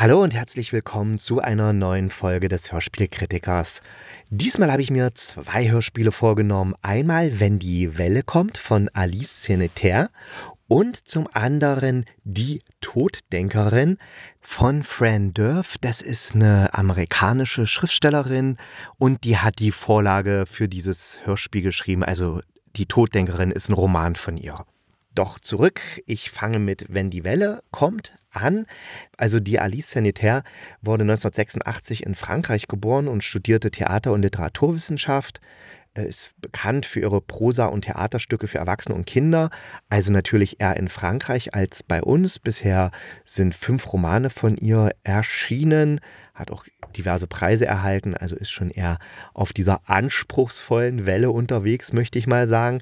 Hallo und herzlich willkommen zu einer neuen Folge des Hörspielkritikers. Diesmal habe ich mir zwei Hörspiele vorgenommen. Einmal Wenn die Welle kommt von Alice Senetaire und zum anderen Die Toddenkerin von Fran Durf. Das ist eine amerikanische Schriftstellerin und die hat die Vorlage für dieses Hörspiel geschrieben. Also Die Toddenkerin ist ein Roman von ihr. Doch zurück, ich fange mit Wenn die Welle kommt an. Also die Alice Sanitaire wurde 1986 in Frankreich geboren und studierte Theater- und Literaturwissenschaft ist bekannt für ihre Prosa- und Theaterstücke für Erwachsene und Kinder. Also natürlich eher in Frankreich als bei uns. Bisher sind fünf Romane von ihr erschienen, hat auch diverse Preise erhalten, also ist schon eher auf dieser anspruchsvollen Welle unterwegs, möchte ich mal sagen.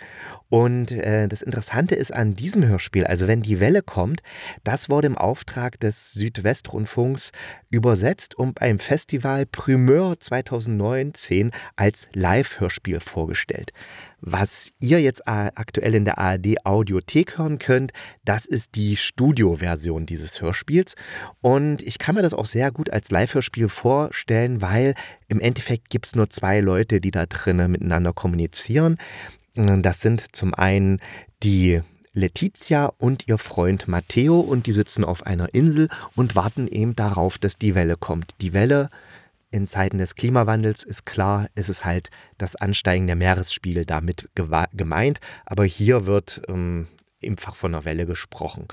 Und äh, das Interessante ist an diesem Hörspiel, also wenn die Welle kommt, das wurde im Auftrag des Südwestrundfunks übersetzt und beim Festival Primeur 2019 als Live-Hörspiel vorgestellt. Was ihr jetzt aktuell in der ARD Audiothek hören könnt, das ist die Studioversion dieses Hörspiels. Und ich kann mir das auch sehr gut als Live-Hörspiel vorstellen, weil im Endeffekt gibt es nur zwei Leute, die da drinnen miteinander kommunizieren. Das sind zum einen die Letizia und ihr Freund Matteo und die sitzen auf einer Insel und warten eben darauf, dass die Welle kommt. Die Welle in Zeiten des Klimawandels ist klar, ist es halt das Ansteigen der Meeresspiegel damit gemeint, aber hier wird ähm, einfach von einer Welle gesprochen.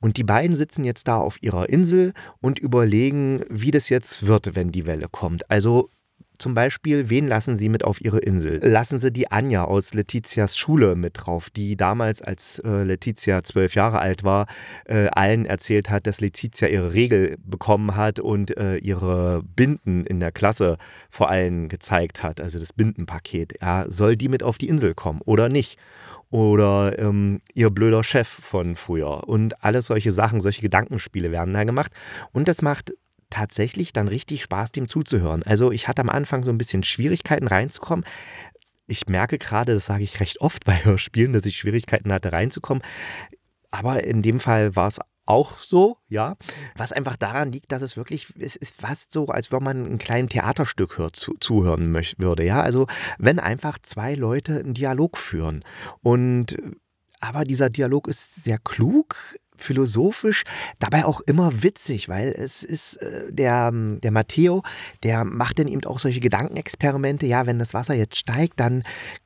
Und die beiden sitzen jetzt da auf ihrer Insel und überlegen, wie das jetzt wird, wenn die Welle kommt. Also zum Beispiel, wen lassen Sie mit auf Ihre Insel? Lassen Sie die Anja aus Letizias Schule mit drauf, die damals, als äh, Letizia zwölf Jahre alt war, äh, allen erzählt hat, dass Letizia ihre Regel bekommen hat und äh, ihre Binden in der Klasse vor allen gezeigt hat, also das Bindenpaket. Ja, soll die mit auf die Insel kommen oder nicht? Oder ähm, ihr blöder Chef von früher. Und alles solche Sachen, solche Gedankenspiele werden da gemacht. Und das macht tatsächlich dann richtig Spaß, dem zuzuhören. Also ich hatte am Anfang so ein bisschen Schwierigkeiten reinzukommen. Ich merke gerade, das sage ich recht oft bei Hörspielen, dass ich Schwierigkeiten hatte reinzukommen. Aber in dem Fall war es auch so, ja. Was einfach daran liegt, dass es wirklich, es ist fast so, als wenn man ein kleines Theaterstück hört, zu, zuhören möchte, würde, ja. Also wenn einfach zwei Leute einen Dialog führen und aber dieser Dialog ist sehr klug, philosophisch, dabei auch immer witzig, weil es ist äh, der, der Matteo, der macht dann eben auch solche Gedankenexperimente. Ja, wenn das Wasser jetzt steigt, dann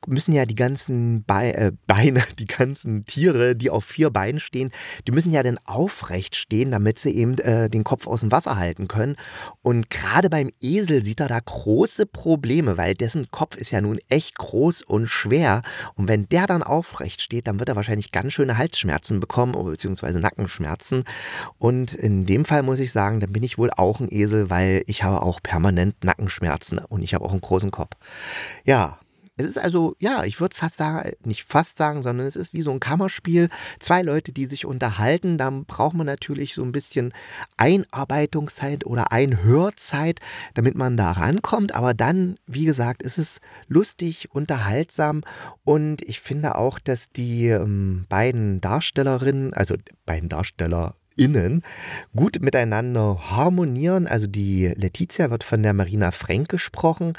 müssen ja die ganzen Be äh, Beine, die ganzen Tiere, die auf vier Beinen stehen, die müssen ja dann aufrecht stehen, damit sie eben äh, den Kopf aus dem Wasser halten können. Und gerade beim Esel sieht er da große Probleme, weil dessen Kopf ist ja nun echt groß und schwer. Und wenn der dann aufrecht steht, dann wird er wahrscheinlich ganz schöne Halsschmerzen bekommen, beziehungsweise Nackenschmerzen. Und in dem Fall muss ich sagen, dann bin ich wohl auch ein Esel, weil ich habe auch permanent Nackenschmerzen und ich habe auch einen großen Kopf. Ja, es ist also, ja, ich würde fast sagen, nicht fast sagen, sondern es ist wie so ein Kammerspiel. Zwei Leute, die sich unterhalten. Da braucht man natürlich so ein bisschen Einarbeitungszeit oder Einhörzeit, damit man da rankommt. Aber dann, wie gesagt, ist es lustig, unterhaltsam. Und ich finde auch, dass die ähm, beiden Darstellerinnen, also beiden Darsteller, Innen gut miteinander harmonieren. Also die Letizia wird von der Marina Frank gesprochen.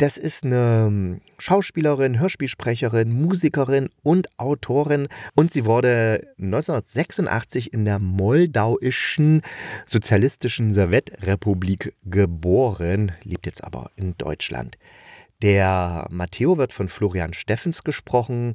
Das ist eine ähm, Schauspielerin, Hörspielsprecherin, Musikerin und Autorin und sie wurde 1986 in der moldauischen sozialistischen Sowjetrepublik geboren, lebt jetzt aber in Deutschland. Der Matteo wird von Florian Steffens gesprochen,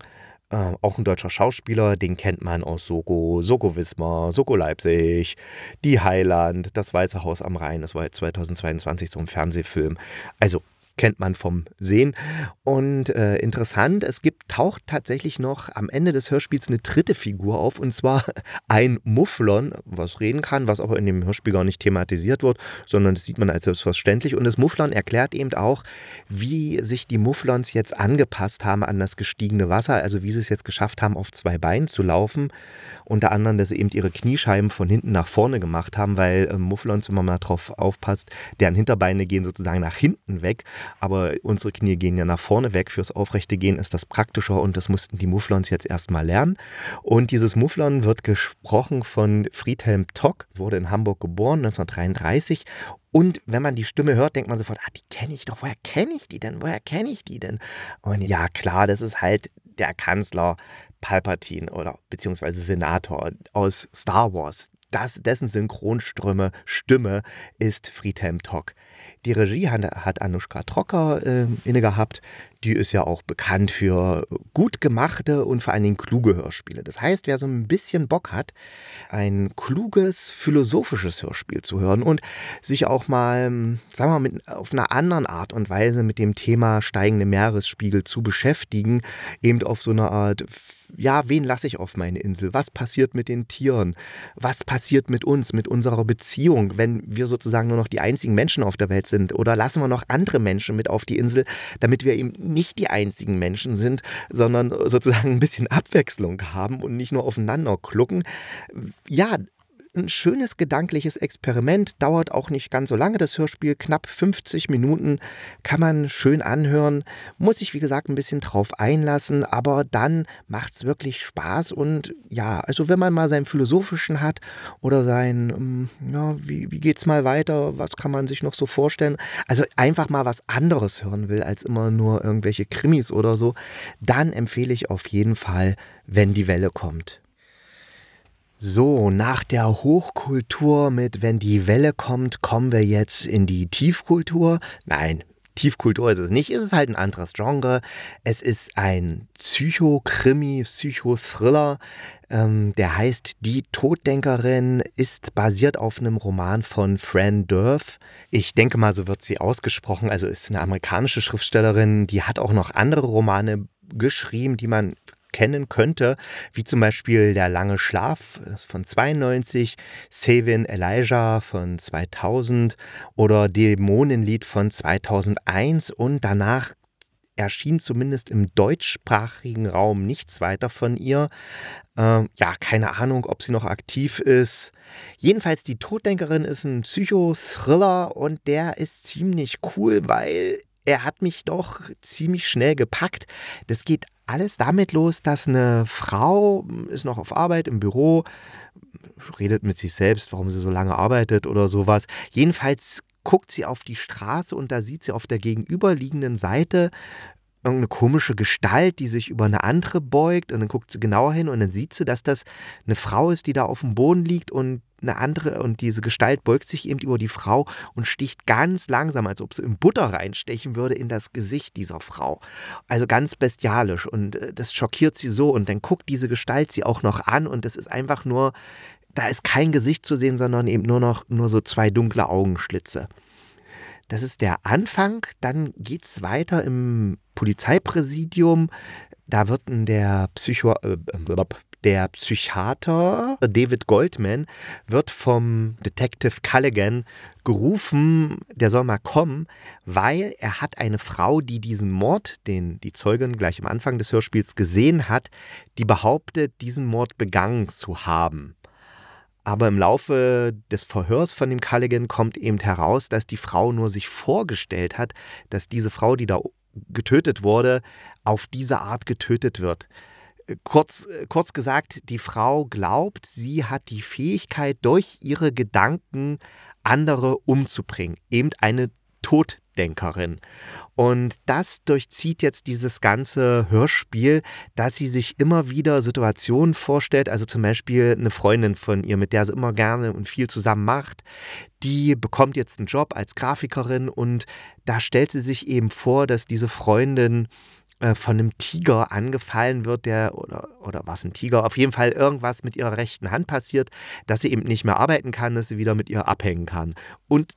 äh, auch ein deutscher Schauspieler, den kennt man aus Soko, Soko Wismar, Soko Leipzig, Die Heiland, Das Weiße Haus am Rhein, das war jetzt 2022 so ein Fernsehfilm. Also kennt man vom Sehen. Und äh, interessant, es gibt, taucht tatsächlich noch am Ende des Hörspiels eine dritte Figur auf, und zwar ein Mufflon, was reden kann, was aber in dem Hörspiel gar nicht thematisiert wird, sondern das sieht man als selbstverständlich. Und das Mufflon erklärt eben auch, wie sich die Mufflons jetzt angepasst haben an das gestiegene Wasser, also wie sie es jetzt geschafft haben, auf zwei Beinen zu laufen. Unter anderem, dass sie eben ihre Kniescheiben von hinten nach vorne gemacht haben, weil äh, Mufflons, wenn man mal drauf aufpasst, deren Hinterbeine gehen sozusagen nach hinten weg, aber unsere Knie gehen ja nach vorne weg. Fürs aufrechte Gehen ist das praktischer und das mussten die Mufflons jetzt erstmal lernen. Und dieses Mufflon wird gesprochen von Friedhelm Tock, wurde in Hamburg geboren, 1933 und wenn man die Stimme hört, denkt man sofort, ah, die kenne ich doch. Woher kenne ich die denn? Woher kenne ich die denn? Und ja, klar, das ist halt der Kanzler Palpatine oder beziehungsweise Senator aus Star Wars. Das, dessen Synchronstimme Stimme ist Friedhelm Tock. Die Regie hat, Anushka Trocker äh, inne gehabt. Die ist ja auch bekannt für gut gemachte und vor allen Dingen kluge Hörspiele. Das heißt, wer so ein bisschen Bock hat, ein kluges, philosophisches Hörspiel zu hören und sich auch mal, sagen wir mal, mit, auf einer anderen Art und Weise mit dem Thema steigende Meeresspiegel zu beschäftigen, eben auf so eine Art ja, wen lasse ich auf meine Insel? Was passiert mit den Tieren? Was passiert mit uns, mit unserer Beziehung, wenn wir sozusagen nur noch die einzigen Menschen auf der Welt sind? Oder lassen wir noch andere Menschen mit auf die Insel, damit wir eben nicht die einzigen Menschen sind, sondern sozusagen ein bisschen Abwechslung haben und nicht nur aufeinander klucken. Ja, ein schönes gedankliches Experiment, dauert auch nicht ganz so lange das Hörspiel, knapp 50 Minuten, kann man schön anhören, muss sich wie gesagt ein bisschen drauf einlassen, aber dann macht es wirklich Spaß und ja, also wenn man mal seinen philosophischen hat oder sein, ähm, ja, wie, wie es mal weiter, was kann man sich noch so vorstellen, also einfach mal was anderes hören will als immer nur irgendwelche Krimis oder so, dann empfehle ich auf jeden Fall, wenn die Welle kommt. So, nach der Hochkultur mit Wenn die Welle kommt, kommen wir jetzt in die Tiefkultur. Nein, Tiefkultur ist es nicht, es ist halt ein anderes Genre. Es ist ein Psychokrimi, Psychothriller. Ähm, der heißt Die Toddenkerin, ist basiert auf einem Roman von Fran Durf. Ich denke mal, so wird sie ausgesprochen. Also ist eine amerikanische Schriftstellerin, die hat auch noch andere Romane geschrieben, die man kennen könnte, wie zum Beispiel Der lange Schlaf von 92, Savin Elijah von 2000 oder Dämonenlied von 2001 und danach erschien zumindest im deutschsprachigen Raum nichts weiter von ihr. Ähm, ja, keine Ahnung, ob sie noch aktiv ist. Jedenfalls, die Toddenkerin ist ein Psychothriller und der ist ziemlich cool, weil er hat mich doch ziemlich schnell gepackt. Das geht alles damit los, dass eine Frau ist noch auf Arbeit im Büro, redet mit sich selbst, warum sie so lange arbeitet oder sowas. Jedenfalls guckt sie auf die Straße und da sieht sie auf der gegenüberliegenden Seite irgendeine komische Gestalt, die sich über eine andere beugt und dann guckt sie genauer hin und dann sieht sie, dass das eine Frau ist, die da auf dem Boden liegt und eine andere und diese Gestalt beugt sich eben über die Frau und sticht ganz langsam, als ob sie in Butter reinstechen würde, in das Gesicht dieser Frau. Also ganz bestialisch und äh, das schockiert sie so und dann guckt diese Gestalt sie auch noch an und das ist einfach nur, da ist kein Gesicht zu sehen, sondern eben nur noch nur so zwei dunkle Augenschlitze. Das ist der Anfang. Dann geht es weiter im Polizeipräsidium. Da wird der Psycho, äh, der Psychiater David Goldman wird vom Detective Culligan gerufen, der soll mal kommen, weil er hat eine Frau, die diesen Mord, den die Zeugin gleich am Anfang des Hörspiels gesehen hat, die behauptet, diesen Mord begangen zu haben. Aber im Laufe des Verhörs von dem Culligan kommt eben heraus, dass die Frau nur sich vorgestellt hat, dass diese Frau, die da getötet wurde, auf diese Art getötet wird. Kurz, kurz gesagt, die Frau glaubt, sie hat die Fähigkeit, durch ihre Gedanken andere umzubringen. Eben eine Toddenkerin. Und das durchzieht jetzt dieses ganze Hörspiel, dass sie sich immer wieder Situationen vorstellt, also zum Beispiel eine Freundin von ihr, mit der sie immer gerne und viel zusammen macht, die bekommt jetzt einen Job als Grafikerin und da stellt sie sich eben vor, dass diese Freundin von einem Tiger angefallen wird, der, oder, oder was ein Tiger, auf jeden Fall irgendwas mit ihrer rechten Hand passiert, dass sie eben nicht mehr arbeiten kann, dass sie wieder mit ihr abhängen kann. Und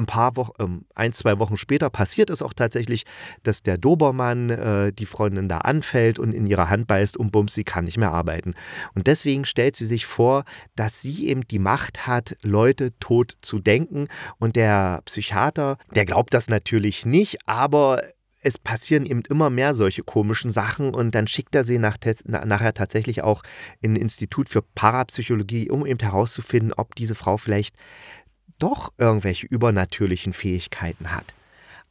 ein paar Wochen, ähm, ein, zwei Wochen später passiert es auch tatsächlich, dass der Dobermann äh, die Freundin da anfällt und in ihre Hand beißt und bums, sie kann nicht mehr arbeiten. Und deswegen stellt sie sich vor, dass sie eben die Macht hat, Leute tot zu denken. Und der Psychiater, der glaubt das natürlich nicht, aber es passieren eben immer mehr solche komischen Sachen und dann schickt er sie nach, nachher tatsächlich auch in ein Institut für Parapsychologie, um eben herauszufinden, ob diese Frau vielleicht doch irgendwelche übernnatürlichen Fähigkeiten hat.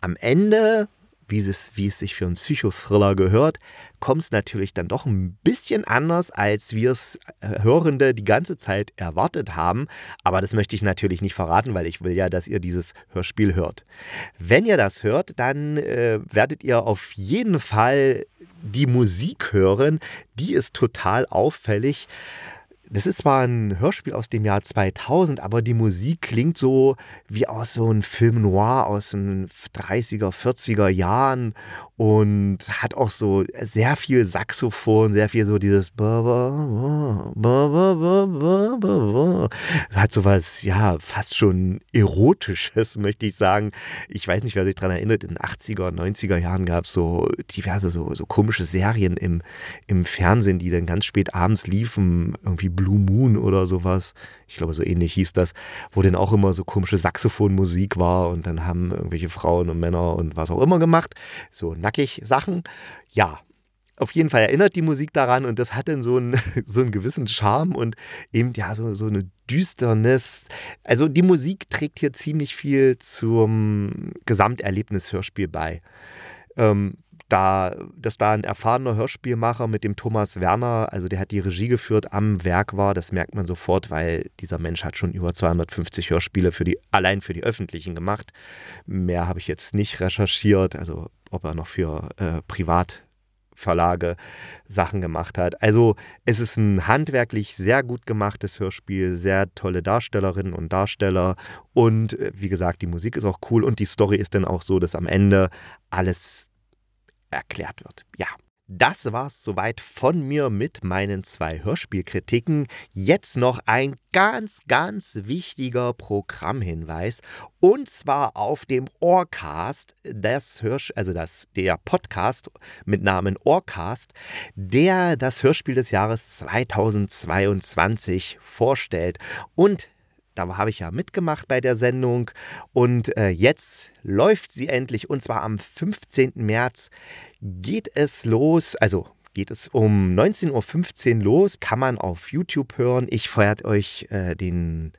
Am Ende wie es, wie es sich für einen Psychothriller gehört, kommt es natürlich dann doch ein bisschen anders, als wir es äh, Hörende die ganze Zeit erwartet haben. Aber das möchte ich natürlich nicht verraten, weil ich will ja, dass ihr dieses Hörspiel hört. Wenn ihr das hört, dann äh, werdet ihr auf jeden Fall die Musik hören. Die ist total auffällig. Das ist zwar ein Hörspiel aus dem Jahr 2000, aber die Musik klingt so wie aus so einem Film noir aus den 30er, 40er Jahren und hat auch so sehr viel Saxophon, sehr viel so dieses hat so was, ja, fast schon erotisches, möchte ich sagen. Ich weiß nicht, wer sich daran erinnert, in den 80er, 90er Jahren gab es so diverse so, so komische Serien im, im Fernsehen, die dann ganz spät abends liefen, irgendwie Blue Moon oder sowas. Ich glaube, so ähnlich hieß das, wo dann auch immer so komische Saxophonmusik war und dann haben irgendwelche Frauen und Männer und was auch immer gemacht. So nackig Sachen. Ja, auf jeden Fall erinnert die Musik daran und das hat dann so einen, so einen gewissen Charme und eben ja so, so eine Düsternis. Also die Musik trägt hier ziemlich viel zum Gesamterlebnis-Hörspiel bei. Ähm, da, dass da ein erfahrener Hörspielmacher mit dem Thomas Werner, also der hat die Regie geführt, am Werk war, das merkt man sofort, weil dieser Mensch hat schon über 250 Hörspiele für die, allein für die öffentlichen gemacht. Mehr habe ich jetzt nicht recherchiert, also ob er noch für äh, Privatverlage Sachen gemacht hat. Also es ist ein handwerklich sehr gut gemachtes Hörspiel, sehr tolle Darstellerinnen und Darsteller und äh, wie gesagt, die Musik ist auch cool und die Story ist dann auch so, dass am Ende alles erklärt wird. Ja. Das war's soweit von mir mit meinen zwei Hörspielkritiken. Jetzt noch ein ganz, ganz wichtiger Programmhinweis und zwar auf dem Ohrcast, das Hörsch also das, der Podcast mit Namen Ohrcast, der das Hörspiel des Jahres 2022 vorstellt und da habe ich ja mitgemacht bei der Sendung und äh, jetzt läuft sie endlich und zwar am 15. März geht es los, also geht es um 19.15 Uhr los, kann man auf YouTube hören. Ich feuert euch äh, den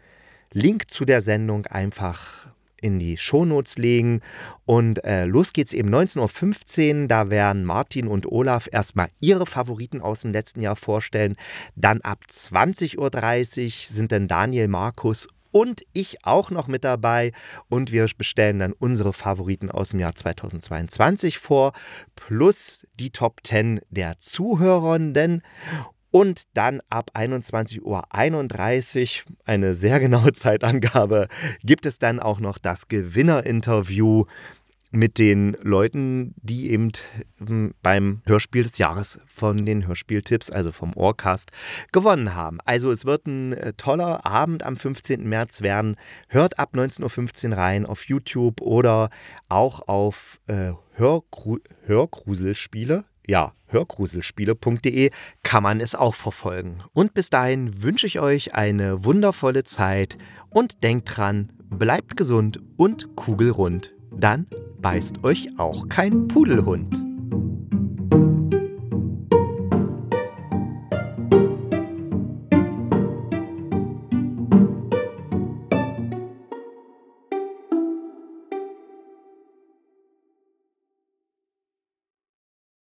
Link zu der Sendung einfach in die Shownotes legen. Und äh, los geht's eben 19.15 Uhr. Da werden Martin und Olaf erstmal ihre Favoriten aus dem letzten Jahr vorstellen. Dann ab 20.30 Uhr sind dann Daniel, Markus und ich auch noch mit dabei. Und wir bestellen dann unsere Favoriten aus dem Jahr 2022 vor, plus die Top 10 der Zuhörenden. Und dann ab 21.31 Uhr, eine sehr genaue Zeitangabe, gibt es dann auch noch das Gewinnerinterview mit den Leuten, die eben hm, beim Hörspiel des Jahres von den Hörspieltipps, also vom Ohrcast, gewonnen haben. Also es wird ein äh, toller Abend am 15. März werden. Hört ab 19.15 Uhr rein auf YouTube oder auch auf äh, Hörgru Hörgruselspiele. Ja, hörgruselspiele.de kann man es auch verfolgen. Und bis dahin wünsche ich euch eine wundervolle Zeit und denkt dran, bleibt gesund und kugelrund. Dann beißt euch auch kein Pudelhund.